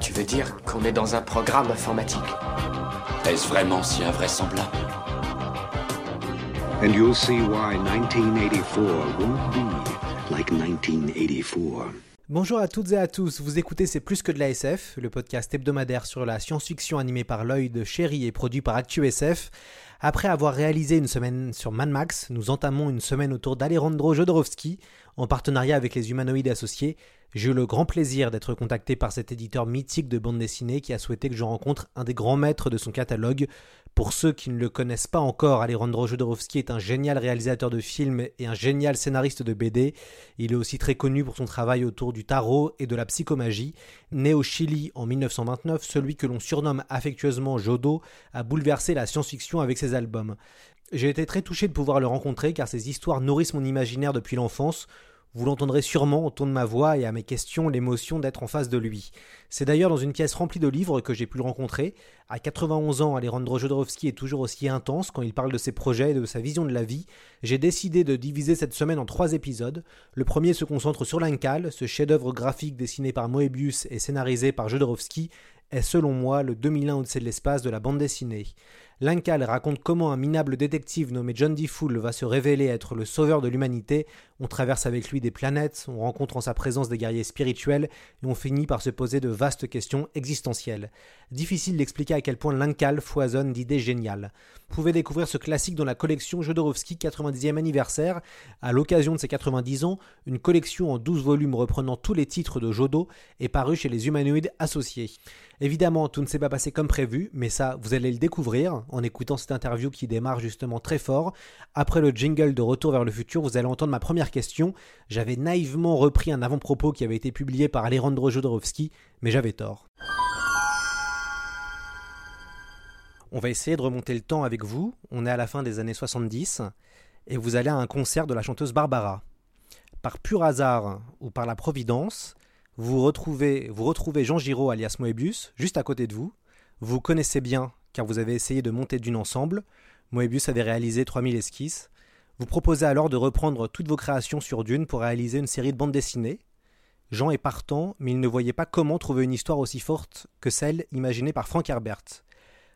Tu veux dire qu'on est dans un programme informatique Est-ce vraiment si invraisemblable And you'll see why 1984 won't be like 1984. Bonjour à toutes et à tous, vous écoutez C'est plus que de la SF, le podcast hebdomadaire sur la science-fiction animé par l'œil de Chéri et produit par ActuSF. Après avoir réalisé une semaine sur Mad Max, nous entamons une semaine autour d'Alejandro Jodorowsky, en partenariat avec les humanoïdes associés. J'ai eu le grand plaisir d'être contacté par cet éditeur mythique de bande dessinée qui a souhaité que je rencontre un des grands maîtres de son catalogue. Pour ceux qui ne le connaissent pas encore, Alejandro Jodorowsky est un génial réalisateur de films et un génial scénariste de BD. Il est aussi très connu pour son travail autour du tarot et de la psychomagie. Né au Chili en 1929, celui que l'on surnomme affectueusement Jodo a bouleversé la science-fiction avec ses albums. J'ai été très touché de pouvoir le rencontrer car ses histoires nourrissent mon imaginaire depuis l'enfance. Vous l'entendrez sûrement au ton de ma voix et à mes questions l'émotion d'être en face de lui. C'est d'ailleurs dans une pièce remplie de livres que j'ai pu le rencontrer. À 91 ans, Alejandro Jodorowsky est toujours aussi intense quand il parle de ses projets et de sa vision de la vie. J'ai décidé de diviser cette semaine en trois épisodes. Le premier se concentre sur l'Incal, ce chef-d'œuvre graphique dessiné par Moebius et scénarisé par Jodorowsky est selon moi le 2001 au-dessus de l'espace de la bande dessinée. L'Incal raconte comment un minable détective nommé John D. Fool va se révéler être le sauveur de l'humanité. On traverse avec lui des planètes, on rencontre en sa présence des guerriers spirituels et on finit par se poser de vastes questions existentielles. Difficile d'expliquer à quel point l'Incal foisonne d'idées géniales. Vous pouvez découvrir ce classique dans la collection Jodorowsky 90e anniversaire. À l'occasion de ses 90 ans, une collection en 12 volumes reprenant tous les titres de Jodo est parue chez les humanoïdes associés. Évidemment, tout ne s'est pas passé comme prévu, mais ça, vous allez le découvrir en écoutant cette interview qui démarre justement très fort. Après le jingle de Retour vers le futur, vous allez entendre ma première question. J'avais naïvement repris un avant-propos qui avait été publié par Alejandro Jodorowsky, mais j'avais tort. On va essayer de remonter le temps avec vous. On est à la fin des années 70 et vous allez à un concert de la chanteuse Barbara. Par pur hasard ou par la providence, vous retrouvez, vous retrouvez Jean Giraud alias Moebius juste à côté de vous. Vous vous connaissez bien car vous avez essayé de monter d'une ensemble. Moebius avait réalisé 3000 esquisses. Vous proposez alors de reprendre toutes vos créations sur Dune pour réaliser une série de bandes dessinées. Jean est partant, mais il ne voyait pas comment trouver une histoire aussi forte que celle imaginée par Frank Herbert.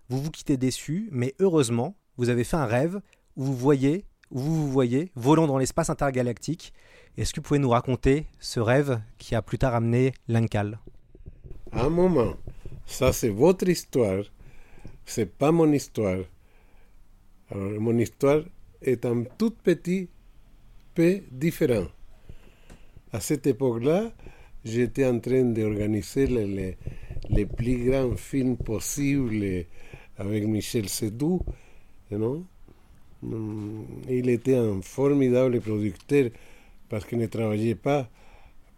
Vous vous quittez déçu, mais heureusement, vous avez fait un rêve où vous voyez, où vous vous voyez volant dans l'espace intergalactique. Est-ce que vous pouvez nous raconter ce rêve qui a plus tard amené l'Incal Un moment, ça c'est votre histoire, c'est pas mon histoire. Alors, mon histoire est un tout petit peu différent. À cette époque-là, j'étais en train d'organiser les, les, les, plus grands films possibles avec Michel Sédou. You know? Il était un formidable producteur parce qu'il ne travaillait pas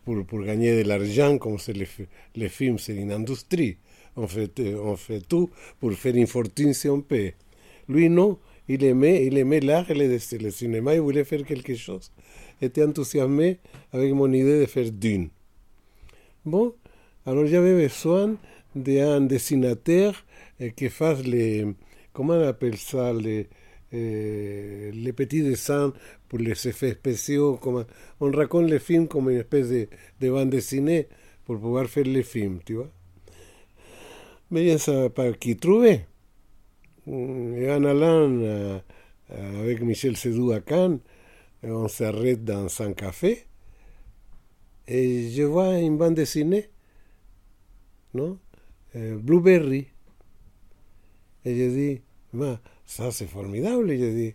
pour, pour gagner de l'argent comme c'est les, les films, c'est une industrie. On fait, on fait tout pour faire une fortune si on peut. Lui, non, il aimait, il aimait l'art et le, le, cinéma, il voulait faire quelque chose. Il était enthousiasmé avec mon idée de faire Dune. Bon, alors j'avais besoin d'un dessinateur qui fasse les, comment on appelle ça, les, euh, les petits dessins pour les effets spéciaux. Comme, on raconte les films comme une espèce de, de bande dessinée pour pouvoir faire les films, tu vois. Mais je ne savais pas qui trouver. Et en allant euh, avec Michel Sédou à Cannes, on s'arrête dans un café et je vois une bande dessinée, non Blueberry. Et je dis, ça c'est formidable. Et je dis,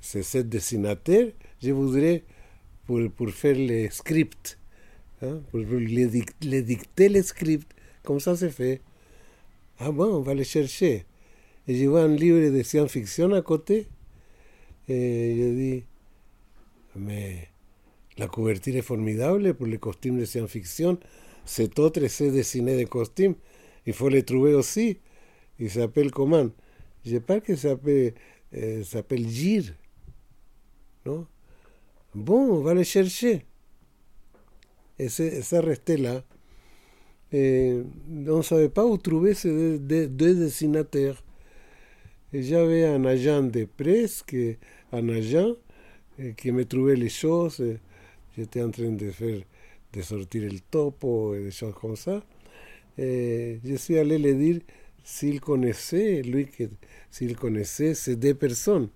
c'est ce dessinateur, je voudrais pour, pour faire les scripts, hein, pour les, les dicter les scripts, comme ça se fait. Ah bon, on va les chercher. Et je vois un livre de science-fiction à côté. Et je dis, mais la couverture est formidable pour les costumes de science-fiction. cet autre sait dessiner des costumes. Il faut les trouver aussi. Il s'appelle comment Je parle qu'il s'appelle euh, s'appelle Gir. Non Bon, on va le chercher. Et c'est- ça restait là. Et on ne savait pas où trouver ces deux, deux dessinateurs. Et j'avais un agent de presse, qui, un agent euh, qui me trouvait les choses. J'étais en train de faire, de sortir le topo et des choses comme ça. Et je suis allé le dire s'il connaissait, lui, s'il connaissait ces deux personnes.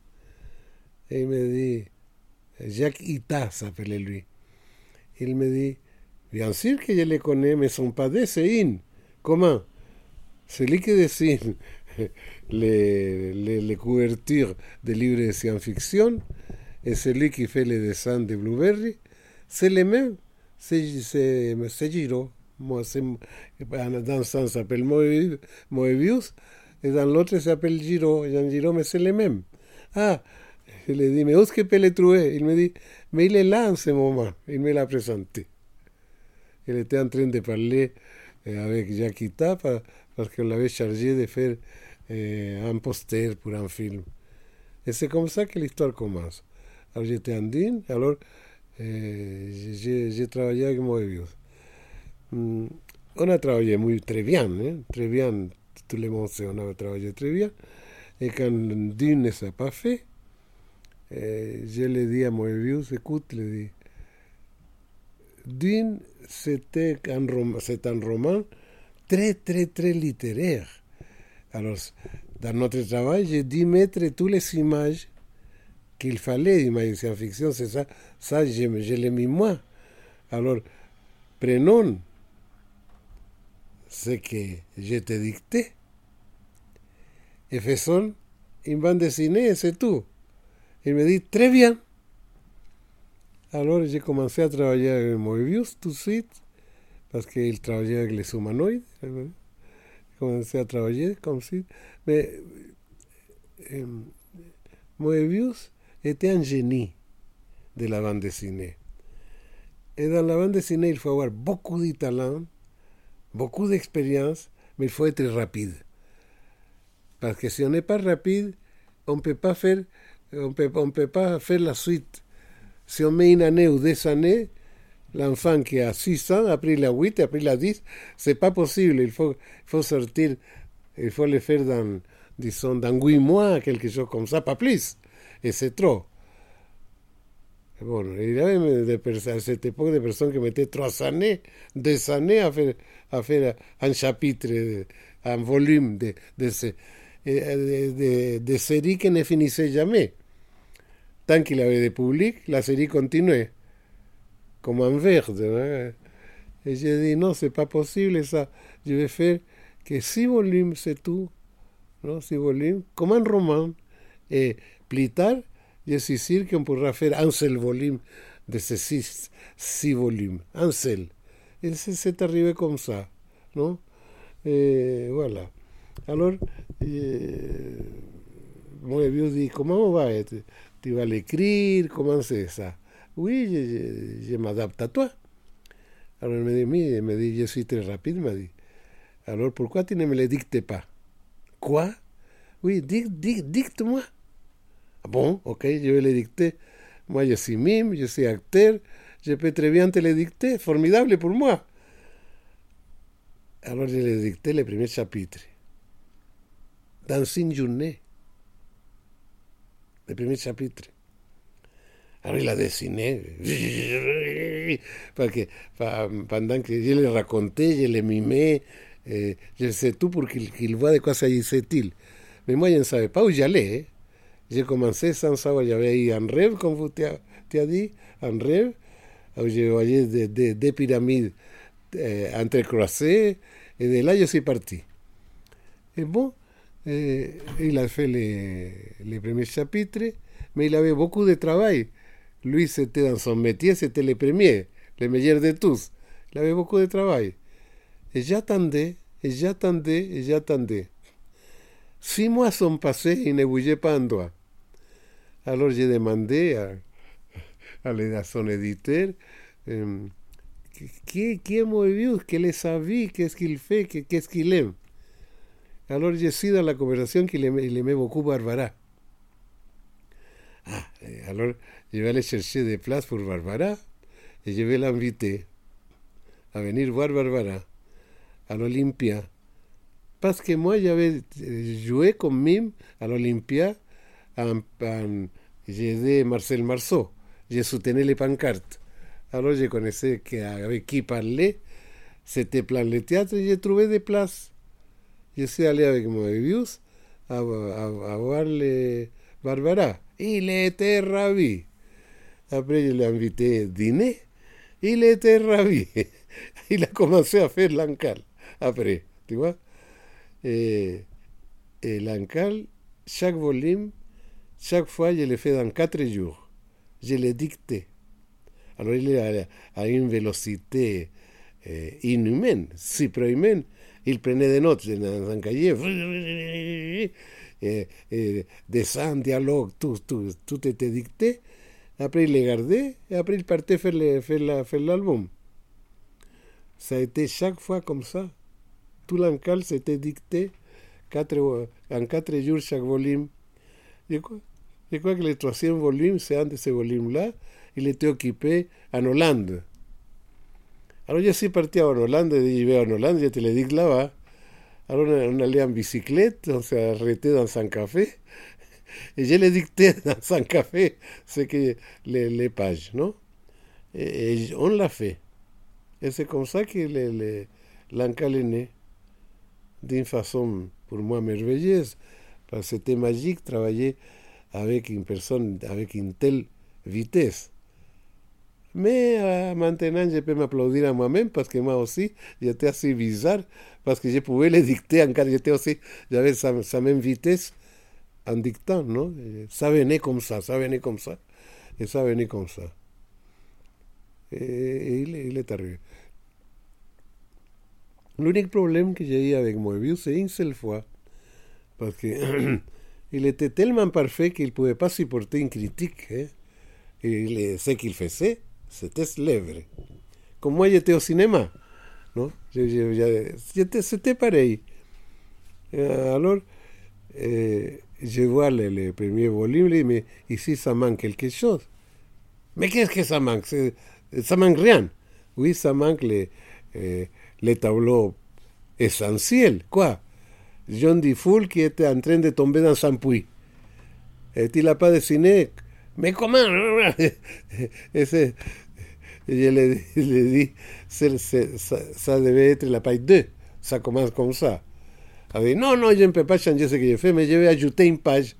Et il me dit, Jacques Ita s'appelait lui. Il me dit, sûr que les connais, mais sont pas des, c'est in. Comment Celui qui dessine les, les, les couvertures des livres de science-fiction et celui qui fait les dessins de Blueberry, c'est les mêmes. C'est c'est- c'est Giro. Moi, c'est- dans un sens, s'appelle Moebius, et dans l'autre, s'appelle Giro. Dans Giro, mais c'est les mêmes. Ah, je lui ai dit, mais où est-ce que peut le trouver Il me dit, mais il est là en ce moment. Il me l'a présenté. Il était en train de parler euh, avec Jacquita pa- parce qu'on l'avait chargé de faire euh, un poster pour un film. Et c'est comme ça que l'histoire commence. Alors j'étais andine, alors j'ai travaillé avec Moebius. Mm, on a travaillé muy, très bien, hein, très bien, tout le monde sait, on a travaillé très bien. Et quand Dune ne s'est pas fait, je l'ai dit à Moebius, écoute, le Dune, c'est un roman très, très, très littéraire. Alors, dans notre travail, j'ai dû mettre toutes les images qu'il fallait d'images de science-fiction, c'est ça, ça je, je l'ai mis moi. Alors, prenons ce que je te dicté et faisons une bande dessinée c'est tout. Il me dit, très bien. Alors j'ai commencé à travailler avec Moebius suite, parce qu'il travaillait avec les humanoïdes. J'ai commencé à travailler comme si. Mais euh, Moebius était un génie de la bande dessinée. Et dans la bande dessinée, il faut avoir beaucoup de talent, beaucoup d'expérience, mais il faut être rapide. Parce que si on n'est pas rapide, on ne peut pas faire, on peut, on peut pas faire la suite. Si on met une année ou deux années, l'enfant qui a 6 ans, après il a 8, après il a 10, c'est pas possible. Il faut, sortir, il faut le faire dans, disons, dans 8 mois, quelque chose comme ça, pas plus. Et c'est trop. Bon, il y avait des personnes, à cette époque des personnes qui mettaient 3 années, 2 années à faire, un chapitre, un volume de, de, de, de, de séries qui ne finissaient jamais. Tant qu'il avait des publics, la série continuait, comme en verde. hein. Et j'ai dit, non, c'est pas possible ça. Que six volumes, c'est tout. Non, volumes, comme un roman. Et plus tard, je suis sûr qu'on pourra faire un seul volume de ces six, volumes. Un seul. Et c'est arrivé comme ça. Non Et voilà. Alors, euh, mon vieux va être Tu vas l'écrire Comment c'est ça Oui, je, je- je m'adapte à toi. Alors il me dit, il me dit, je suis très rapide, il m'a dit. Alors pourquoi tu ne me le dictes pas Quoi Oui, dic- dic- dicte-moi. Ah Bon, ok, je vais le dicter. Moi, je suis mime, je suis acteur, je peux très bien te le dicter, formidable pour moi. Alors je le dicté le premier chapitre. Dans une journée. Le premier chapitre. Alors il a dessiné. Parce que pendant que je le racontais, je le mimais, eh, je sais tout pour qu'il qu'il voit de quoi s'agissait-il. Mais moi, je ne savais pas où j'allais. J'ai commencé sans savoir, j'avais eu un rêve, comme vous tu as, tu as dit, un rêve, où je voyais des, des- des pyramides eh, entrecroisées, et de là je suis parti. Et bon, eh, il a fait les, les premiers chapitres, mais il avait beaucoup de travail. Lui, c'était dans son métier, c'était le premier, le meilleur de tous. Il avait beaucoup de travail. Et j'attendais, et j'attendais, et j'attendais. Six mois sont passés, il ne bougeait pas un doigt. Alors j'ai demandé à, à, à son éditeur euh, qui, qui est Moebius, quelle est sa vie, qu'est-ce qu'il fait, qu'est-ce qu'il aime. Alors je suis dans la conversation qu'il aimait, il aimait beaucoup Barbara. Ah, alors je vais aller chercher des places pour Barbara et je vais l'inviter à venir voir Barbara à l'Olympia. Parce que moi, j'avais joué comme mime à l'Olympia en, en j'ai aidé Marcel Marceau. J'ai soutenu les pancartes. Alors je connaissais que avec qui parler. C'était plein le théâtre et j'ai trouvé des places. Je suis allé avec Moebius à, à, à voir les Barbara. Il était ravi. Après, je l'ai invité à dîner. Il était ravi. Il a commencé à faire l'ancal. Après, tu vois. Et, et l'ancal, chaque volume, chaque fois, je l'ai fait dans quatre jours. Je l'ai dicté. Alors, il est à, une vélocité eh, inhumaine, suprahumaine. Il prenait des notes dans un cahier. Et, et dessin, dialogue, tout, tout, tout était dicté. Après, il les gardait et après, il partait faire, l'album. Ça a été chaque fois comme ça. Tout l'encal s'était dicté en quatre jours chaque volume. Je crois, je crois que le troisième volume, c'est un de ces volumes-là, il était occupé en Hollande. Alors je suis parti en Hollande, je vais en Hollande, je te le dis là-bas. Alors on, allait en bicyclette, on s'est arrêté dans un café, et je le dicté dans un café, ce que les, les pages, non et, on l'a fait. Et c'est comme ça que l'encal est né, d'une façon pour moi merveilleuse, parce que c'était magique travailler avec une personne avec une telle vitesse. Mais euh, maintenant, je peux m'applaudir à moi-même parce que moi aussi, j'étais assez bizarre parce que je pouvais les dicter encore. J'étais aussi, j'avais sa, sa, même vitesse en dictant, non Ça venait comme ça, ça venait comme ça, et ça venait comme ça. Et, il, il, est arrivé. L'unique problème que j'ai eu avec Moebius, c'est une seule fois, parce que il était tellement parfait qu'il ne pouvait pas supporter une critique. Hein? Et ce qu'il faisait, c'était lèvres. Comme moi, j'étais au cinéma. Non C'était pareil. Alors, euh, je vois le, le premier volume, mais ici, ça manque quelque chose. Mais qu'est-ce que ça manque Ça manque rien. Oui, ça manque les, euh, les tableaux essentiels. Quoi John D. Qui était en train de tomber dans un puits. Et il n'a pas dessiné. Mais comment Ese, je le, le dis, ça, ça, devait être la page 2. Ça commence comme ça. Elle dit, non, non, je ne peux pas changer ce que j'ai fait, mais je vais ajouter une page.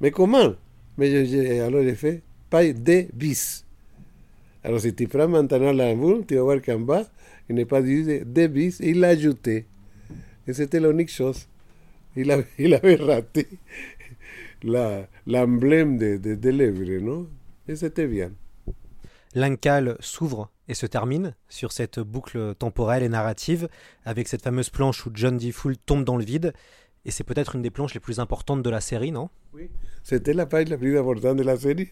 Mais comment mais je, je, Alors j'ai fait page 2 bis. Alors si tu prends maintenant l'album, tu vas voir qu'en bas, il n'est pas dit 2 bis, il l'a ajouté. Et c'était l'unique chose. Il avait, il avait raté l'emblème de, de, de l'œuvre, non Et c'était bien. L'Incal s'ouvre et se termine sur cette boucle temporelle et narrative avec cette fameuse planche où John D. Full tombe dans le vide. Et c'est peut-être une des planches les plus importantes de la série, non? Oui, c'était la page la plus importante de la série.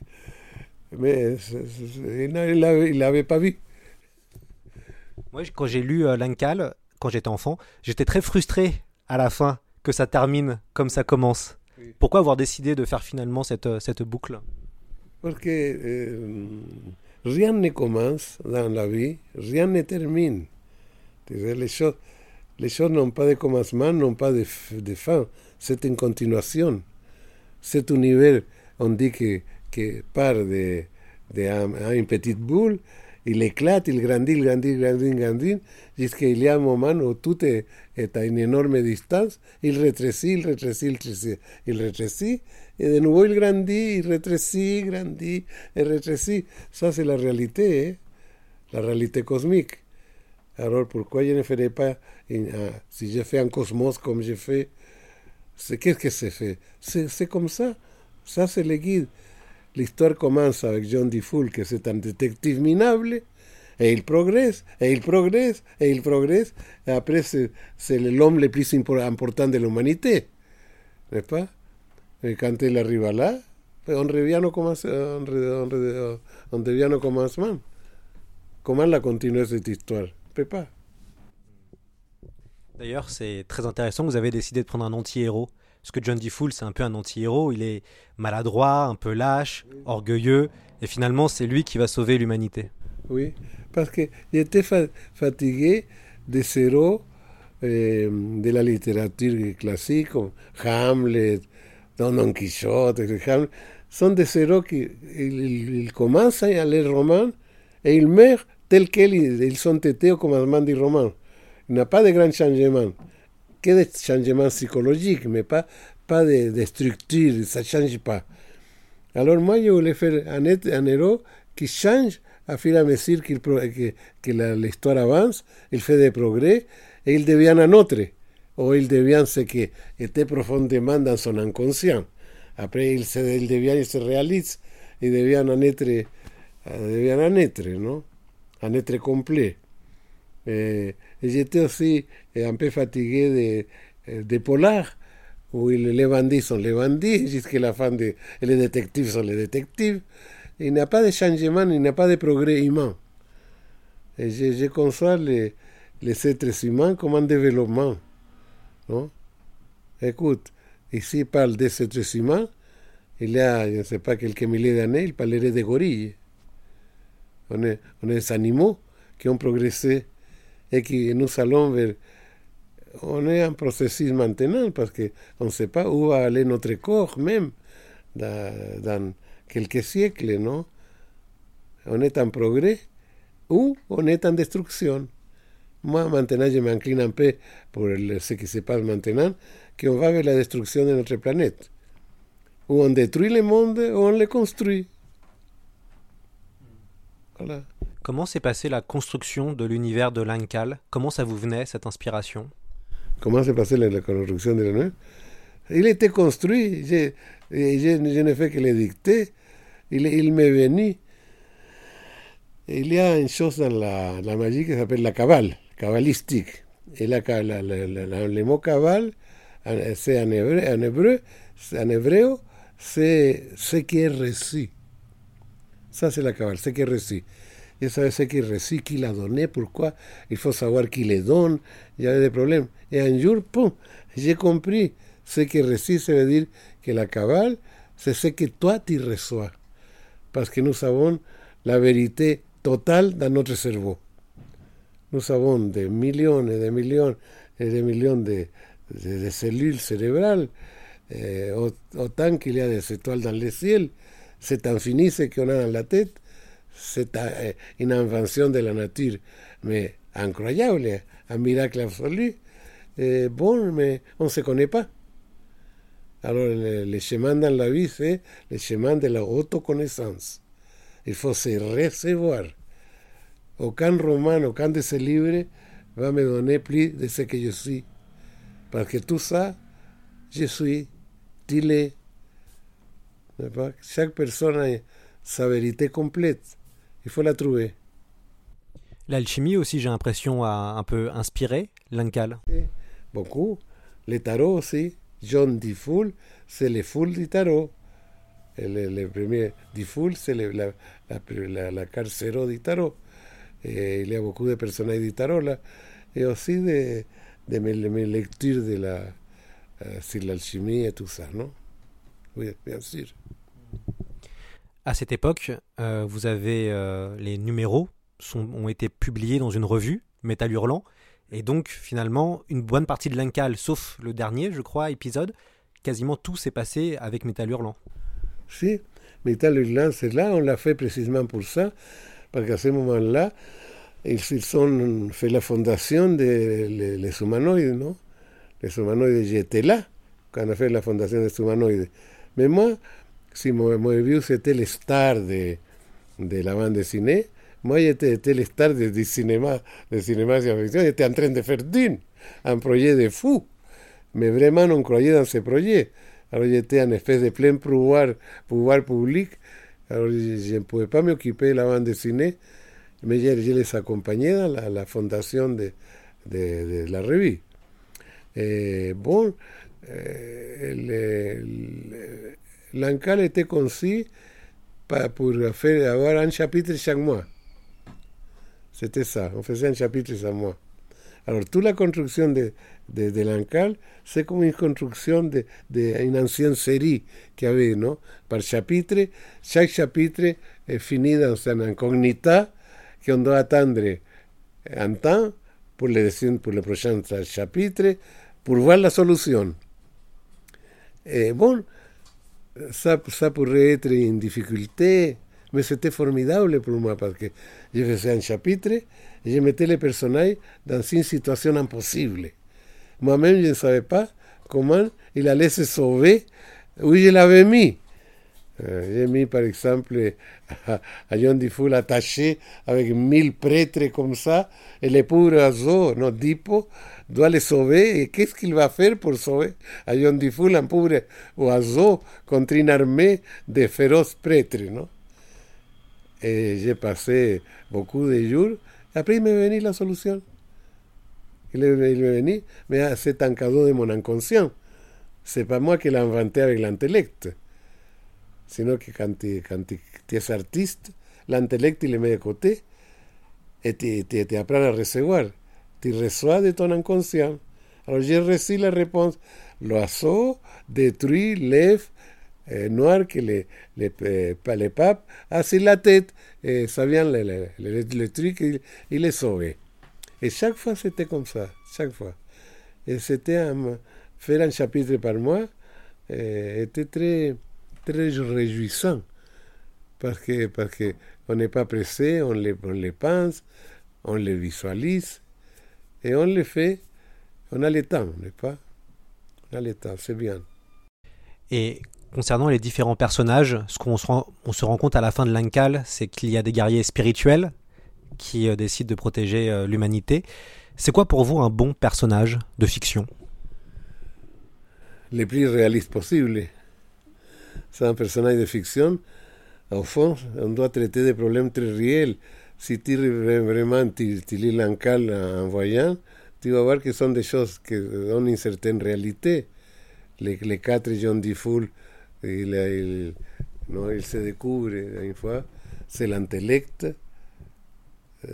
Mais il ne l'avait pas vu. Moi, quand j'ai lu euh, l'Incal, quand j'étais enfant, j'étais très frustré à la fin que ça termine comme ça commence. Pourquoi avoir décidé de faire finalement cette, cette boucle? Parce que euh, rien ne commence dans la vie, rien ne termine. Les choses, les choses n'ont pas de commencement, n'ont pas de, de fin. C'est une continuation. Cet univers, on dit que, que part de, de un, une petite boule, il éclate, il grandit, il grandit, il grandit, il grandit, jusqu'à il y a un moment où tout est, est à une énorme distance, il rétrécit, il rétrécit, il rétrécit, il rétrécit, et de nouveau il grandit, il rétrécit, grandit, et rétrécit. Ça, c'est la réalité, hein? la réalité cosmique. Alors, pourquoi je ne ferais pas, une, uh, si je fais un cosmos comme je fais, qu'est-ce que c'est fait C'est comme ça. Ça, c'est le guide. L'histoire commence avec John D. Full, que c'est un détective minable, et il progresse, et il progresse, et il progresse. Et après, c'est l'homme le plus important de l'humanité. N'est-ce pas Et quand il arrive là, on revient au, commence, on, on, on revient au commencement. comment la continuer cette histoire Je peux pas. D'ailleurs, c'est très intéressant vous avez décidé de prendre un anti-héros. Parce que John D. Fool, c'est un peu un anti-héros. Il est maladroit, un peu lâche, orgueilleux. Et finalement, c'est lui qui va sauver l'humanité. Oui, parce que j'étais fa- fatigué des héros euh, de la littérature classique, comme Hamlet, Don Quichotte, Hamlet. Sont des héros qui ils- ils commencent à les romans et ils meurent tels qu'ils ils sont été au commencement du roman. Il n'y a pas de grand changement, que des changements psychologiques, mais pas, pas de, de structure, ça ne change pas. Alors moi, je voulais faire un, un héros qui change et à mesure qu'il que, que l'histoire avance, il fait des progrès et il devient un autre, ou il devient ce qui était profondément dans son inconscient. Après, il, se, il devient, il se réalise, il devient un être, devient un être, non Un être complet. Et, et j'étais aussi un peu fatigué de, de Polar, où les bandits sont les bandits, jusqu'à la fin, de, les détectives sont les détectives. Il n'y a pas de changement, il n'y a pas de progrès humain. Et je, je conçois les, les êtres humains comme un développement. Non? Écoute, ici il parle des êtres humains, il y a, je ne sais pas, quelques milliers d'années, il parlerait des gorilles. On est, on est des animaux qui ont progressé et qui nous allons vers... On est en processus maintenant parce qu'on ne sait pas où va aller notre corps même dans, dans quelques siècles, non On est en progrès ou on est en destruction. Moi, maintenant, je m'incline un peu pour ce qui se passe maintenant, qu'on va vers la destruction de notre planète. Ou on détruit le monde ou on le construit. Voilà. Comment s'est passée la construction de l'univers de l'Incal Comment ça vous venait, cette inspiration? Comment s'est passée la, construction de nuit? Il était construit, je, je, ne fais que le dicter. Il, il m'est venu. Il y a une chose dans la, la magie qui s'appelle la cabale, cabalistique. Et la, la- le mot cabale, c'est en hébreu, en hébreu, c'est- en hébreu, c'est ce qui est reçu. Ça, c'est la cabale, ce qui est reçu. Et savez ce qui est reçu, qui l'a donné, pourquoi. Il faut savoir qui le donne. Y avait des problèmes. Et un jour, pum, j'ai compris. Ce qui est reçu, ça veut dire que la cabale, c'est ce que toi tu reçois. Parce que nous avons la vérité totale dans notre cerveau. Nous avons des millions et des millions et des millions de, de- de cellules cérébrales, eh, au- autant qu'il y a des étoiles dans le ciel. C'est infini ce qu'on a la tête. C'est euh, une invention de la nature, mais incroyable, un miracle absolu. Eh, bon, mais on ne se connaît pas. Alors, le, le chemin dans la vie, c'est le chemin de la autoconnaissance. Il faut se recevoir. Aucun roman, aucun de ces livres va me donner plus de ce que je suis. Parce que tout ça, je suis, tu l'es. Chaque personne a sa vérité complète. Il faut la trouver. L'alchimie aussi, j'ai l'impression, a un peu inspiré l'Incal. Beaucoup. Le tarot aussi. John D. Fool, c'est le Fool du tarot. Et le, le premier D. Fool, c'est le- la, la, la, la carte zéro du tarot. Et il y a beaucoup de personnages du tarot là. Et aussi de, de mes, mes lectures de la, euh, sur l'alchimie et tout ça, non? Oui, bien sûr. À cette époque, euh, vous avez euh, les numéros sont, ont été publiés dans une revue, Métal Hurlant, et donc finalement une bonne partie de l'Incal, sauf le dernier, je crois, épisode, quasiment tout s'est passé avec Métal Hurlant. Si, Metal Hurlant, c'est là, on l'a fait précisément pour ça, parce qu'à ce moment-là, ils, ils ont fait la fondation des les humanoïdes, non? Les humanoïdes, j'étais là quand on a fait la fondation des humanoïdes. Mais moi, si Mo- Moebius était le star de, de la bande dessinée, moi j'étais j'étais le star de- du cinéma, du cinéma science-fiction, j'étais en train de faire Dune, un projet de fou. Mais vraiment, on croyait dans ce projet. Alors j'étais en espèce de plein pouvoir, pouvoir public. Alors je je ne pouvais pas m'occuper de la bande dessinée, mais je, je les accompagnais dans la, la fondation de, de, de la revue. Et bon, euh, le- l'encal était conçu pour faire, avoir un chapitre chaque mois. C'était ça. On faisait un chapitre chaque mois. Alors, toute la construction de, de, de l'Ancal, c'est comme une construction d'une de, une ancienne série qu'il y avait, non? Par chapitre, chaque chapitre est fini dans un incognita qu'on doit attendre un temps pour le, pour le prochain chapitre, pour voir la solution. Bon, ça, ça pourrait être une difficulté, mais c'était formidable pour moi parce que je faisais un chapitre et je mettais les personnages dans une situation impossible. Moi-même, je ne savais pas comment il allait se sauver, où je l'avais mis. J'ai mis par exemple à, à John Diffoul attaché avec mille prêtres comme ça, et le pauvre oiseau, non, Dipo, doit le sauver. Et qu'est-ce qu'il va faire pour sauver à John Diffoul, un pauvre oiseau, contre une armée de féroces prêtres, non? Et j'ai passé beaucoup de jours. Et après, il m'est venu la solution. Il est, il venu, mais c'est un cadeau de mon inconscient. C'est pas moi qui l'ai inventé avec l'intellect. Sinon que quand tu, quand es artiste, l'intellect, il le met de côté et tu, tu, apprends à recevoir. Tu reçois de ton inconscient. Alors j'ai reçu la réponse. L'oiseau détruit l'œuf euh, noir que euh, les papes a sur la tête. Et ça vient le, le, le, le truc, il, il est sauvé. Et chaque fois, c'était comme ça. Chaque fois. Et c'était faire un chapitre par mois euh, était très, très réjouissant. Parce que, parce que on n'est pas pressé, on les, on les pense, on les visualise et on les fait. On a le temps, n'est pas? On a le temps, c'est bien. Et concernant les différents personnages, ce qu'on se se rend compte à la fin de l'Incal, c'est qu'il y a des guerriers spirituels qui euh, décident de protéger euh, l'humanité. C'est quoi pour vous un bon personnage de fiction? Le plus réaliste possible. C'est un personnage de fiction. Au fond, on doit traiter des problèmes très réels. Si tu vraiment tu, tu lis l'Incal en voyant, tu vas voir que sont des choses qui ont une certaine réalité. Les, les quatre John Diffoul, il, il, no, il se découvre une fois, c'est l'intellect,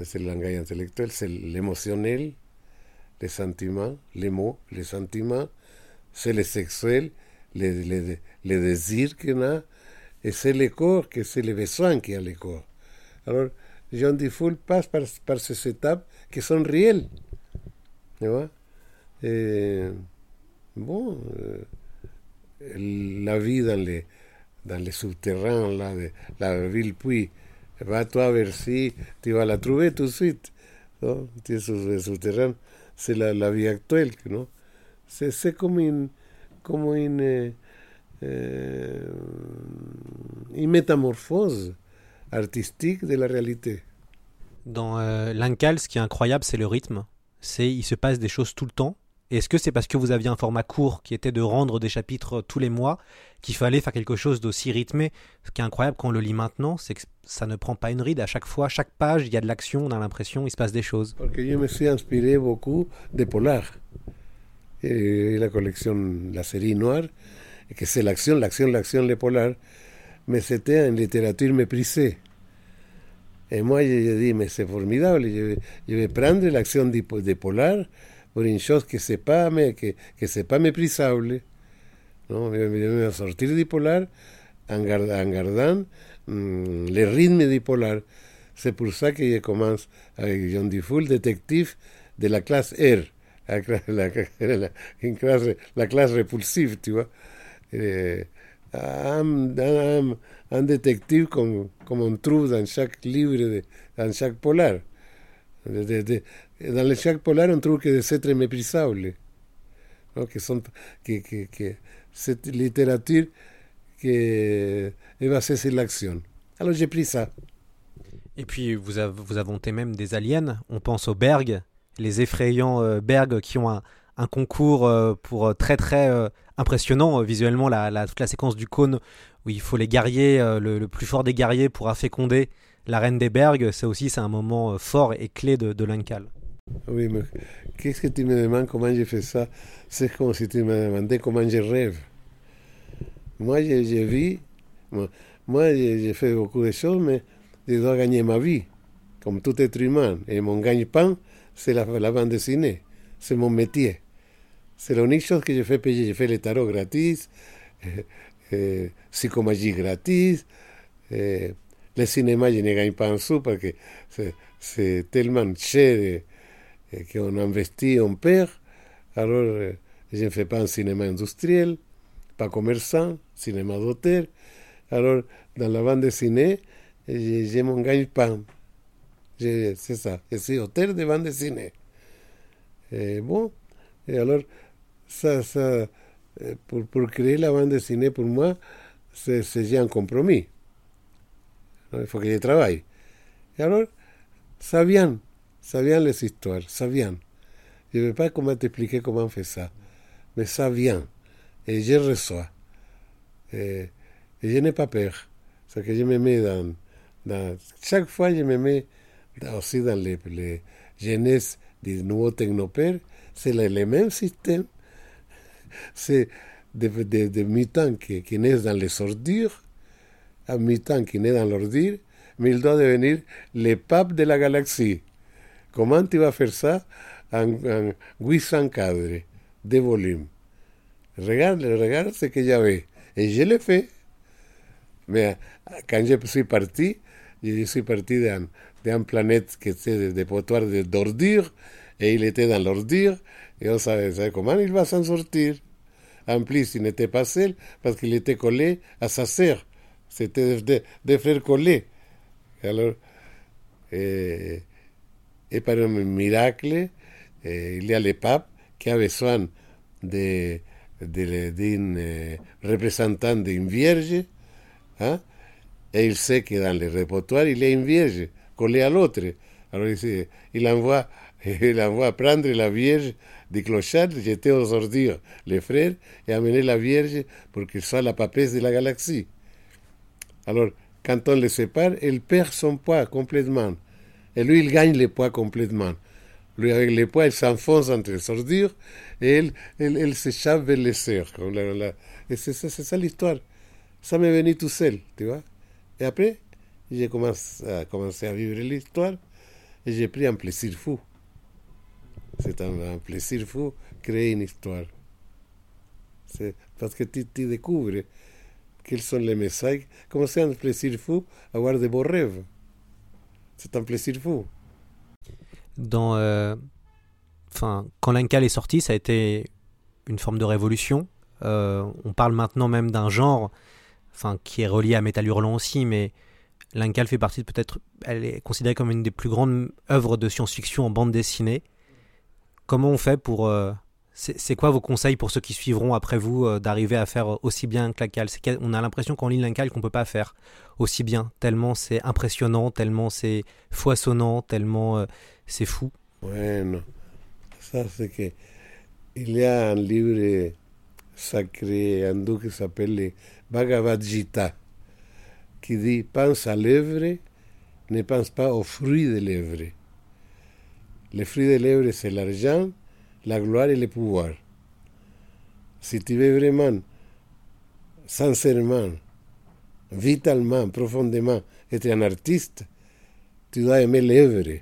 c'est le langage intellectuel, c'est l'émotionnel, les sentiments, les mots, les sentiments, c'est le sexuel, les, les, les désirs qu'on a, et c'est le corps, que c'est les besoins qu'il y a le corps. Alors, John Diffoul passe par, par ces étapes qui sont réelles. Tu vois et, bon, euh, la vie dans les, dans les souterrains là, de la ville Puy, va toi vers si tu vas la trouver tout de suite. c'est la, la, vie actuelle. C'est comme une, comme une, euh, euh, une métamorphose artistique de la réalité. Dans euh, l'Incal, ce qui est incroyable, c'est le rythme. C'est il se passe des choses tout le temps. Est-ce que c'est parce que vous aviez un format court qui était de rendre des chapitres tous les mois qu'il fallait faire quelque chose d'aussi rythmé? Ce qui est incroyable quand on le lit maintenant, c'est que ça ne prend pas une ride. À chaque fois, chaque page, il y a de l'action, on a l'impression, il se passe des choses. Parce que je me suis inspiré beaucoup de Polar. Et la collection, la série noire, que c'est l'action, l'action, l'action, les Polar. Mais c'était une littérature méprisée. Et moi, j'ai dit, mais c'est formidable, je vais, je vais prendre l'action de, de Polar pour une chose que c'est pas, mais que, que c'est pas méprisable. Non, je vais sortir du polar en, en gardant mm, le rythme du polar. C'est pour ça que je commence avec John Diffoul, détective de la classe R, la, la, la, une classe, la classe répulsive, tu vois. Et, un, détective comme, comme on trouve dans chaque livre, de, dans chaque polar. De, de, dans chaque polar, on trouve que des êtres méprisables, ¿no? que sont, que, que, que cette littérature qui est basée sur l'action. Alors j'ai pris ça. Et puis vous, avez, vous inventé même des aliens. On pense aux Berg, les effrayants euh, qui ont un, un concours euh, pour très très euh, impressionnant visuellement la, la, toute la séquence du cône où il faut les guerriers, le, plus fort des guerriers pour afféconder la reine des Berg. C'est aussi c'est un moment fort et clé de, de l'Uncal. Oui, mais qu'est-ce que tu me demandes? Comment j'ai fait ça? C'est comme si tu me demandais comment je rêve. Moi, j'ai vu, moi, j'ai fait beaucoup de choses, mais je dois gagner ma vie. comme tout être humain. Et mon gagne-pain, c'est la, la bande dessinée. C'est mon métier. C'est l'unique chose que je fais payer. Je fais les tarots gratis, euh, euh, psychomagie gratis. Euh, le cinéma, je ne gagne pas un sou parce que c'est- tellement cher qu'on investit, on perd. Alors, je ne fais pas un cinéma industriel, pas commerçant, cinéma d'auteur. Alors, dans la bande dessinée, j'ai j'ai mon gagne-pain. J'ai- C'est ça. Je suis auteur de bande dessinée. Bon, alors, ça, ça, euh, pour, pour créer la bande dessinée, pour moi, c'est un compromis. Il faut que je travaille. Et alors, ça vient les histoires, vient. Je ne vais pas comment t'expliquer comment on fait ça, mais ça vient. Et je reçois. Et, et pas peur. Me mets dans, dans- Chaque fois, je me mets dans- aussi dans les, les jeunesses du nouveau technopère. C'est le. C'est des, des, des mutants qui, qui naissent dans les ordures, un mutant qui naît dans l'ordure, mais il doit devenir le pape de la galaxie. Comment tu vas faire ça en, en 800 cadres de volume Regarde, regarde ce que j'avais. Et je l'ai fait. Mais quand je suis parti, je suis parti d'un, d'un planète qui était de de- d'ordures, et il était dans l'ordure, et on savait, savait comment il va s'en sortir. En plus, il n'était pas seul, parce qu'il était collé à sa sœur. C'était des, des frères collés. Alors, et, par un miracle, il y a le pape qui a besoin de, de- d'un eh, représentant d'une vierge, hein, et il sait que dans le répertoire, il y a une vierge collée à l'autre. Alors il, il envoie, il envoie prendre la vierge du clochard, jeter aux ordures les frères, et amener la vierge pour qu'elle soit la papesse de la galaxie. Alors, quand on les sépare, elle perd son poids complètement. Et lui, il gagne le poids complètement. Lui, avec le poids, il s'enfonce entre les ordures et elle, elle, elle s'échappe vers les sœurs. Et c'est ça, l'histoire. Ça m'est venu tout seul, tu vois. Et après, j'ai à, commencé à vivre l'histoire et j'ai pris un plaisir fou. C'est un, plaisir fou créer une histoire. Parce que tu, tu découvres quels sont les messages. Comme c'est un plaisir fou avoir de beaux rêves. C'est un plaisir fou. Dans, euh, quand l'Incal est sorti, ça a été une forme de révolution. Euh, on parle maintenant même d'un genre, enfin, qui est relié à Métal Hurlant aussi, mais l'Incal fait partie peut-être, elle est considérée comme une des plus grandes œuvres de science-fiction en bande dessinée. Comment on fait pour euh, c'est quoi vos conseils pour ceux qui suivront après vous euh, d'arriver à faire aussi bien que l'Incal C'est qu'on a l'impression qu'en lit l'Incal qu'on peut pas faire aussi bien, tellement c'est impressionnant, tellement c'est foisonnant, tellement euh, c'est fou. Bueno, ça c'est que il y a un livre sacré hindou qui s'appelle le Bhagavad Gita, qui dit pense à l'œuvre, ne pense pas aux fruits de l'œuvre. Le fruit de l'œuvre, c'est l'argent, la gloire et le pouvoir. Si tu veux vraiment, sincèrement, vitalement, profondément être un artiste, tu dois aimer l'œuvre.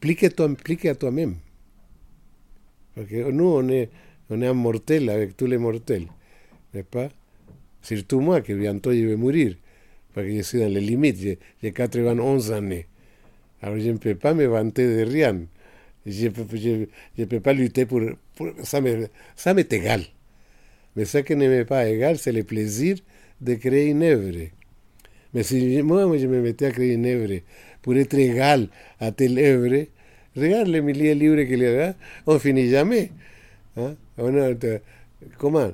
Plique à toi-même. Parce que nous, on est, on est un mortel avec tous les mortels, n'est-ce pas Surtout moi, que bientôt je vais mourir, parce que je suis dans les limites, j'ai 91 années. Alors je ne peux pas me vanter de rien. Je ne peux, je, je peux pas lutter pour... pour ça m'est égal. Mais ce qui ne m'est pas égal, c'est le plaisir de créer une œuvre. Mais si moi, moi, je me mettais à créer une œuvre pour être égal à telle œuvre, regarde les milliers de livres qu'il y a, on finit jamais. Hein? Comment?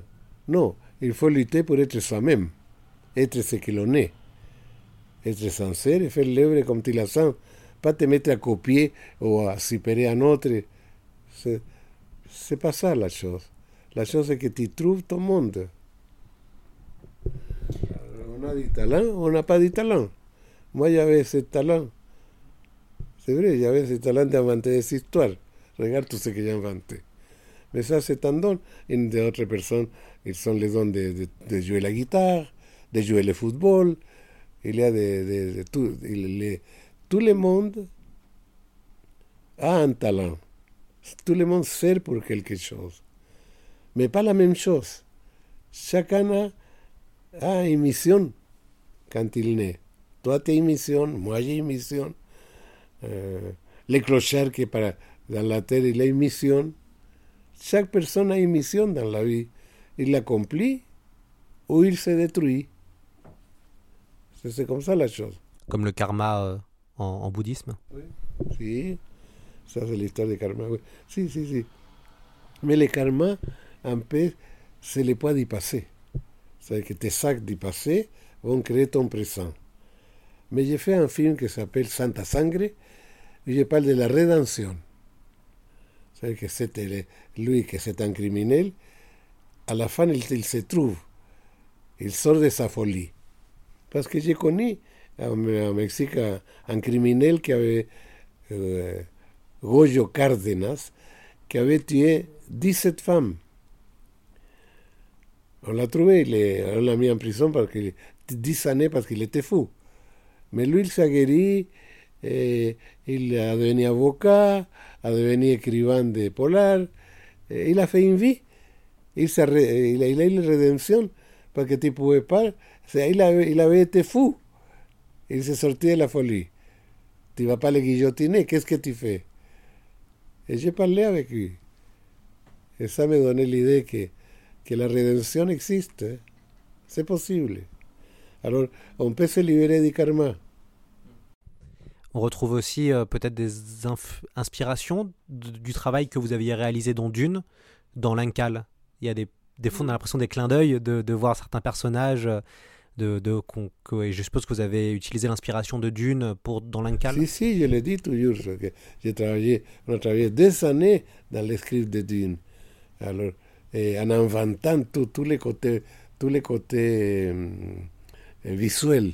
Non, il faut lutter pour être soi-même, être ce que l'on est, être sincère et faire l'œuvre comme tu la sens, pas te mettre à copier ou à supérer un autre. C'est, c'est pas ça la chose. La chose c'est que tu trouves ton monde. On a du talent, on n'a pas du talent. Moi, j'avais ce talent. C'est vrai, j'avais ce talent d'inventer des histoires. Regarde tout ce que j'ai inventé. Mais ça, c'est un don. Une des autres personnes, ils sont les dons de, de, de jouer la guitare, de jouer le football. Il y a de, de, tout, les, tout le monde a un talent. Tout le monde sert pour quelque chose. Mais pas la même chose. Chacun a, a une mission quand il naît. Toi, tu as une mission, moi, j'ai une mission. Euh, les clochards qui para, dans la terre, il a une mission. Chaque personne a une mission dans la vie. Il l'accomplit ou il se détruit. C'est comme ça la chose. Comme le karma euh, en, en bouddhisme Oui. Si, ça c'est l'histoire du karma. Oui. Si, si, si. Mais le karma, un peu, c'est le poids du passé. C'est-à-dire que tes sacs du passé vont créer ton présent. Mais j'ai fait un film qui s'appelle Santa Sangre, où je parle de la rédemption. C'est-à-dire que c'était lui qui c'est un criminel, à la fin il, il, se trouve, il sort de sa folie. Parce que j'ai connu Mexique un, criminel qui avait euh, Goyo Cárdenas, qui avait tué 17 femmes. On l'a trouvé, il est, on l'a mis en prison parce qu'il 10 années parce qu'il était fou. Mais lui, il s'est guéri, et il a devenu avocat, a devenu écrivain de polar, et il a fait une vie. Il, il, a, il a eu la rédemption parce que tu pouvais pas. Il avait, il avait été fou. Il s'est sorti de la folie. Tu vas pas le guillotiner, qu'est-ce que tu fais Et j'ai parlé avec lui. Et ça me donnait l'idée que, la rédemption existe. C'est possible. Alors, on peut se libérer du karma. On retrouve aussi euh, peut-être des inspirations du travail que vous aviez réalisé dans Dune, dans l'Incal. Il y a des, des fois, on a l'impression des clins d'œil de, de, voir certains personnages. De, de que, et je suppose que vous avez utilisé l'inspiration de Dune pour, dans l'Incal? Si, si, je l'ai dit toujours. J'ai travaillé, on a travaillé des années dans les de Dune. Alors, en inventant tous les côtés, tous les côtés euh, visuels.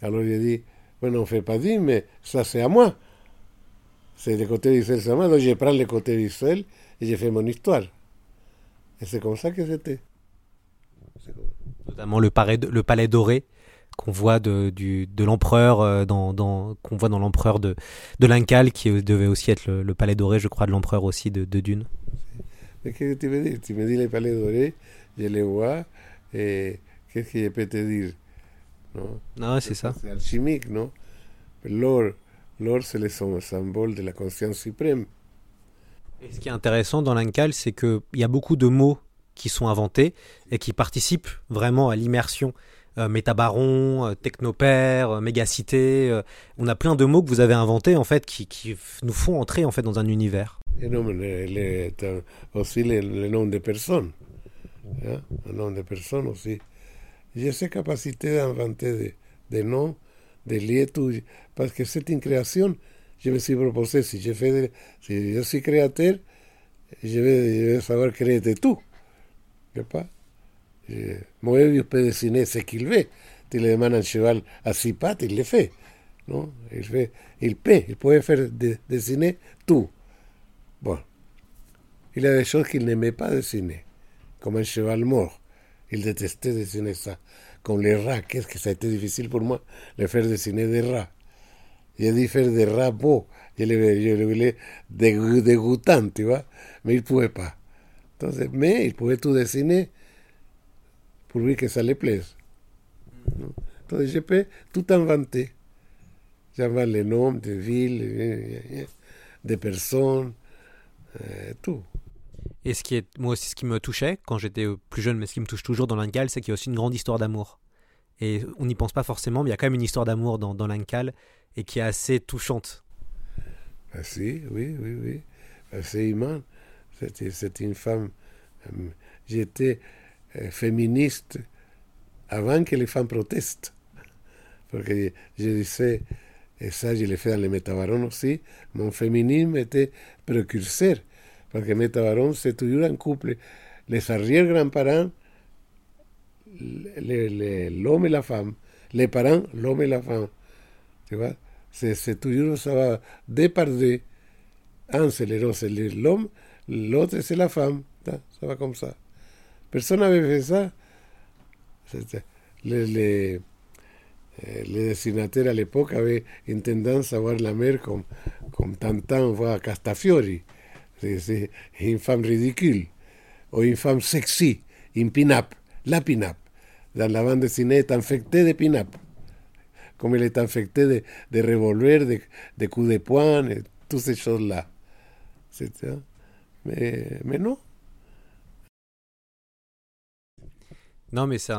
Alors, j'ai dit, on ne fait pas dire, mais ça c'est à moi. C'est le côté visuel, c'est à moi. Donc je prends le côté visuel et je fais mon histoire. Et c'est comme ça que c'était. Notamment le palais, le palais doré qu'on voit de, du, de l'empereur dans, dans qu'on voit dans l'empereur de, de l'Incal qui devait aussi être le, le, palais doré je crois de l'empereur aussi de, de Dune mais qu'est-ce que tu veux dire tu me dis les palais dorés je les vois et qu'est-ce que je peux te dire non, non c'est ça. C'est alchimique, non? L'or, l'or c'est le symbole de la conscience suprême. Et ce qui est intéressant dans l'Incal, c'est qu'il y a beaucoup de mots qui sont inventés et qui participent vraiment à l'immersion. Euh, métabaron, euh, technopère, euh, mégacité, euh, on a plein de mots que vous avez inventés en fait qui, nous font entrer en fait dans un univers. Et non, les, aussi les, les, noms de personnes, hein? le nom de personnes aussi. J'ai cette capacité d'inventer des, des, noms, des lieux, tout, parce que c'est une création. Je me suis proposé, si je, de, si je suis créateur, je vais, je vais savoir créer de tout. Pas? Je, Moebius peut dessiner ce qu'il veut. Tu le demandes un cheval à six pattes, il le fait. Non il, fait, il peut, il peut faire de, dessiner tout. Bon. Il y a des choses qu'il n'aimait pas dessiner, comme un cheval mort. Il détestait dessiner ça. Comme les rats, qu'est-ce que ça a été difficile pour moi de faire dessiner des rats. J'ai dit faire des rats beaux. Je le, je le voulais dégoûtant, tu vois. Mais il ne pouvait pas. Entonces, mais il pouvait tout dessiner pour lui que ça lui plaise. Entonces, je peux tout inventer. J'invente les noms des villes, des personnes, euh, tout. Et ce qui est, moi aussi, ce qui me touchait quand j'étais plus jeune, mais ce qui me touche toujours dans l'Incal, c'est qu'il y a aussi une grande histoire d'amour. Et on n'y pense pas forcément, mais il y a quand même une histoire d'amour dans, dans l'Incal et qui est assez touchante. Ah, si, oui, oui, oui. C'est humain. C'est une femme. Euh, J'étais euh, féministe avant que les femmes protestent. Parce que je disais, et ça je l'ai fait dans les métabarons aussi, mon féminisme était précurseur. Parce que Métabaron, c'est toujours un couple. Les arrière-grands-parents, l'homme et la femme. Les parents, l'homme et la femme. Tu vois? C'est toujours, ça va deux par deux. Un, c'est l'homme, l'autre, c'est la femme. Ça va comme ça. Personne n'avait fait ça. Les, les, les dessinateurs à l'époque avaient une tendance à voir la mer comme, comme Castafiori. C'est- une femme ridicule, ou une sexy, une pin-up, la pin-up. Dans la bande dessinée est infectée de pin-up. Comme elle est infectée de, de revolvers, de, de coups de poing, et toutes ces choses-là. Mais, mais non. Non, mais c'est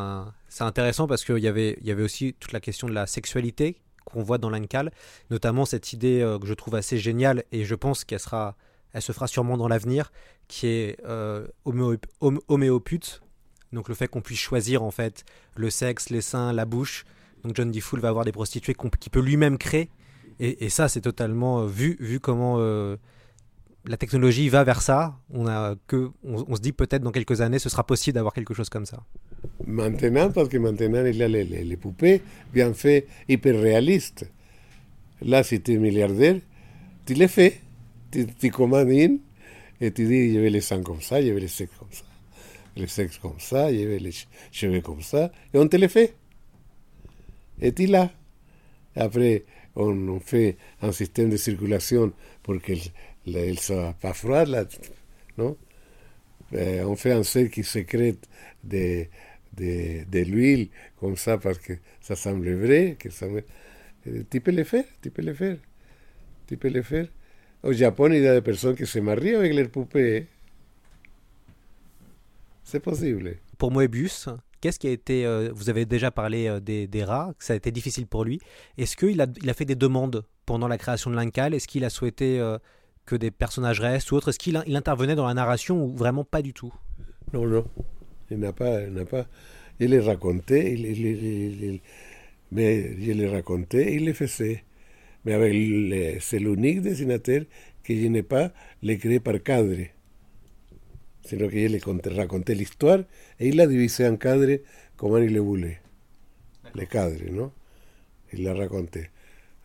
intéressant parce qu'il y avait, y avait aussi toute la question de la sexualité qu'on voit dans l'Ancal, notamment cette idée euh, que je trouve assez géniale et je pense qu'elle sera, elle se fera sûrement dans l'avenir, qui est euh, homéo- hom- homéopute. Donc le fait qu'on puisse choisir en fait le sexe, les seins, la bouche. Donc John D. Fool va avoir des prostituées qu'il peut lui-même créer. Et, ça, c'est totalement euh, vu, vu comment la technologie va vers ça. On, se dit peut-être dans quelques années, ce sera possible d'avoir quelque chose comme ça. Maintenant, parce que maintenant, il y a les, poupées bien fait, hyper réalistes. Là, si tu es milliardaire, tu les fais. Tu, commandes une et tu dis, je veux les seins comme ça, je veux les sexe comme ça, les sexes comme ça, je veux les che- cheveux comme ça, et on te les fait. Et tu l'as. Après, on, fait un système de circulation pour qu'elle ne soit pas froide, là, non? On fait un cercle qui sécrète de, de, de l'huile comme ça parce que ça semble vrai. Que ça Euh, Tu peux le faire, tu peux le faire. Tu peux faire. Au Japon, il y a des personnes qui se marient avec leurs poupées. hein. C'est possible. Pour Moebius, qu'est-ce qui a été. euh, vous avez déjà parlé euh, des, des rats, que ça a été difficile pour lui. Est-ce qu'il a, il a fait des demandes pendant la création de l'Incal? Est-ce qu'il a souhaité que des personnages restent ou autre Est-ce qu'il il intervenait dans la narration ou vraiment pas du tout? Non, non. Il n'a pas, il n'a pas. Il les racontait, il, il- il- il- il- mais je les racontais, il les faisait. Mais avec c'est l'unique dessinateur que je n'ai pas les créé par cadre. Sino que je les racontais l'histoire et il la divisait en cadres comme il le voulait. Les cadres, non Il la racontait.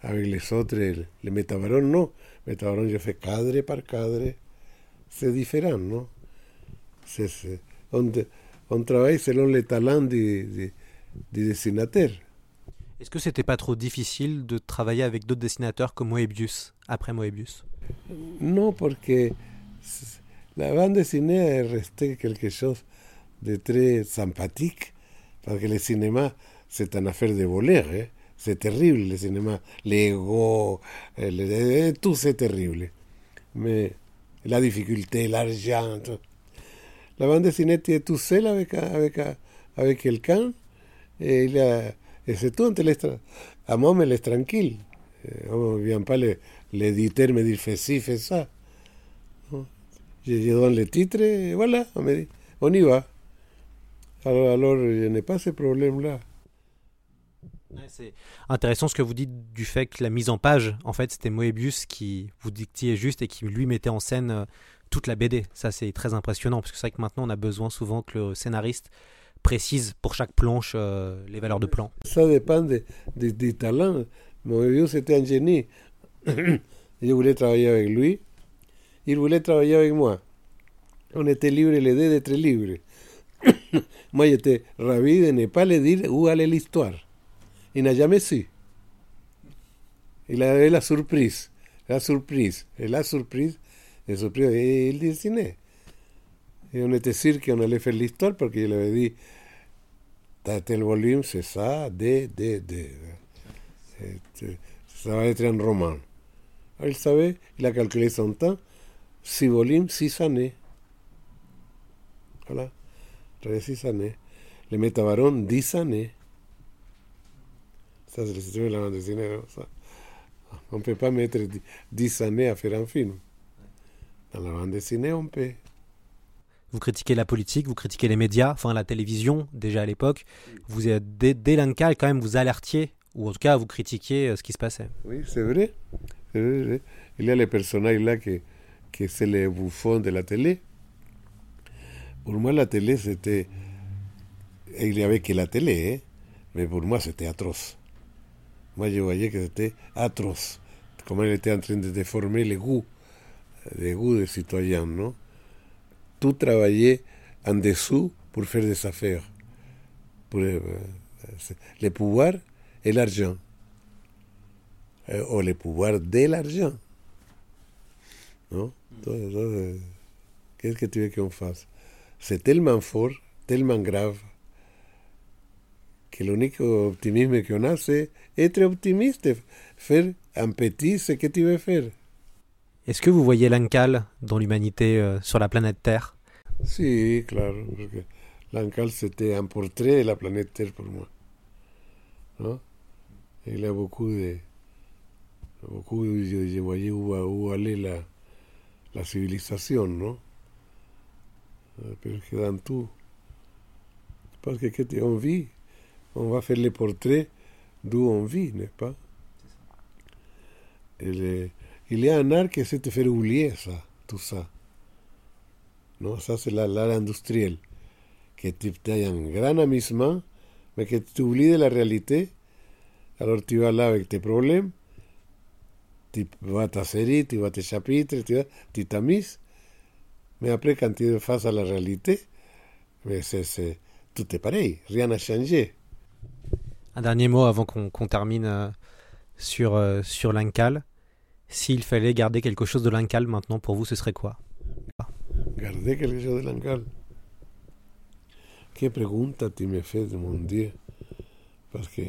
Avec les autres, le, le métabaron, non. Fais cadre par cadre. C'est différent, non on, on travaille selon les talents du, du, du dessinateur. Est-ce que c'était pas trop difficile de travailler avec d'autres dessinateurs comme Moebius, après Moebius? Non, parce que la bande dessinée est restée quelque chose de très sympathique, parce que le cinéma, c'est une affaire de voleur. hein. C'est terrible, le cinéma. L'ego, le- tout terrible. Mais la difficulté, l'argent. La bande dessinée, tu es tout seul avec, avec, avec quelqu'un, et, il a- et c'est tout. laisse tra- À moi, me laisse tranquille. On ne vient pas l'éditeur me dire fais ci, fais ça. Je, je donne le titre voilà, on me dit, on y va. Alors, alors je n'ai pas ce problème-là. C'est intéressant ce que vous dites du fait que la mise en page, en fait, c'était Moebius qui vous dictait juste et qui lui mettait en scène euh, toute la BD. Ça, c'est très impressionnant parce que c'est vrai que maintenant, on a besoin souvent que le scénariste précise pour chaque planche euh, les valeurs de plan. Ça dépend de- de- du talent. Moebius était un génie. Je voulais travailler avec lui. Il voulait travailler avec moi. On était libres les d'être libres. moi, j'étais ravi de ne pas lui dire où allait l'histoire. Il n'a jamais su. Il avait la surprise. La surprise. Et la surprise, la surprise, et il dessinait. Et on était sûr qu'on allait faire l'histoire parce que je lui avais dit T'as tel volume, c'est ça, D, D, D. Et, Ça va être un roman. Alors, il savait, il a calculé son temps, six volumes, six années. Voilà, J'avais six années. Le Métabaron, dix années. Ça, c'est le système de la bande dessinée. non, ça. On ne peut pas mettre dix- dix années à faire un film. Dans la bande dessinée, on peut. Vous critiquez la politique, vous critiquez les médias, enfin la télévision déjà à l'époque. Vous dès, dès l'Incal quand même vous alertiez ou en tout cas vous critiquiez euh, ce qui se passait. Oui, c'est vrai. Il y a les personnages là qui, qui c'est les bouffons de la télé. Pour moi, la télé, c'était. Il n'y avait que la télé, hein. mais pour moi, c'était atroce. Moi, je voyais que c'était atroce. Comment il était en train de déformer les goûts, les goûts des citoyens, non? Tout travaillait en dessous pour faire des affaires. Pour, euh, le pouvoir et l'argent. Euh, ou le pouvoir de l'argent. Non? Entonces, Qu'est-ce que tu veux qu'on fasse? C'est tellement fort, tellement grave, que l'unique optimisme qu'on a, c'est être optimiste, faire en petit ce que tu veux faire. Est-ce que vous voyez l'Ancal dans l'humanité euh, sur la planète Terre? Si, claro, parce que l'Ancal c'était un portrait de la planète Terre pour moi. Non Il y a beaucoup de. Beaucoup, je, je voyais où, où allait la, la civilisation, non? Pero que dans tout. Parce que qu'est-ce qu'on vit On va faire les portraits d'où on vit, n'est-ce pas? Il, est, il y a un art qui essaie de faire oublier ça, tout ça. Non, ça c'est l'art industriel, que tu as un grand amusement, mais que tu oublies de la réalité. Alors tu vas là avec tes problèmes, tu vas ta série, tu vas tes chapitres, tu, vas, tu t'amuses. Mais après, quand tu es face à la réalité, mais c'est, c'est, tout est pareil, rien n'a changé. Un dernier mot avant qu'on, termine euh, sur, euh, sur l'Incal. S'il fallait garder quelque chose de l'Incal maintenant, pour vous, ce serait quoi? Garder quelque chose de l'Incal? Quelle pregunta tu me fais, mon Dieu? Parce que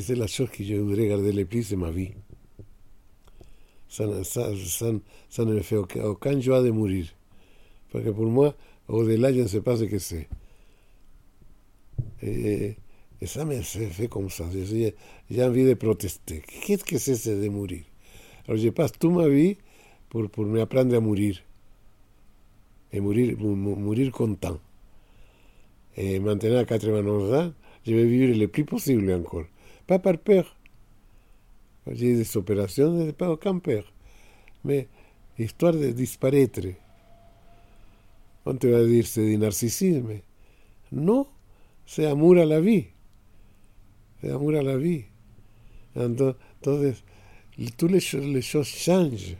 sais, la chose que je voudrais garder le plus, c'est ma vie. Ça, ça, ne me fait aucun, aucun joie de mourir. Parce que pour moi, au-delà, je ne sais pas ce que c'est. Et, et, ça me fait comme ça. J'ai envie de protester. Qu'est-ce que c'est de mourir Alors je passe toute ma vie pour, pour m'apprendre à mourir. Et mourir, mourir content. Et maintenant, à 91 ans, je vais vivre le plus possible encore. Pas par peur. J'ai des opérations, pas aucun peur. Mais histoire de disparaître. On te va dire c'est du narcissisme. Non, c'est amour à la vie. C'est amour à la vie. Entonces, les choses, les choses changent.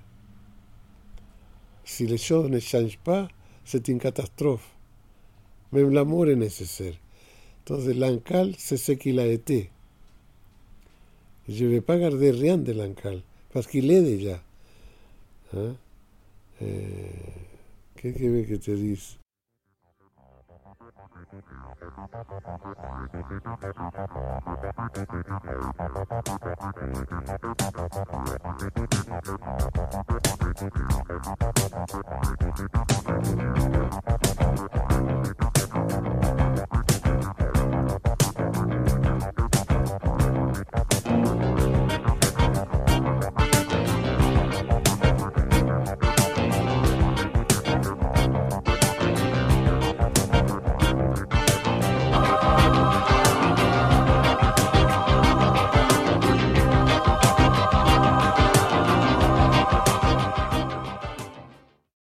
Si les choses ne changent pas, c'est une catastrophe. Même l'amour est nécessaire. Entonces, l'ancal, c'est ce qu'il a été. Je ne vais pas garder rien de l'ancal, parce qu'il est déjà. Hein? Eh, ¿Qué quiere que te dice?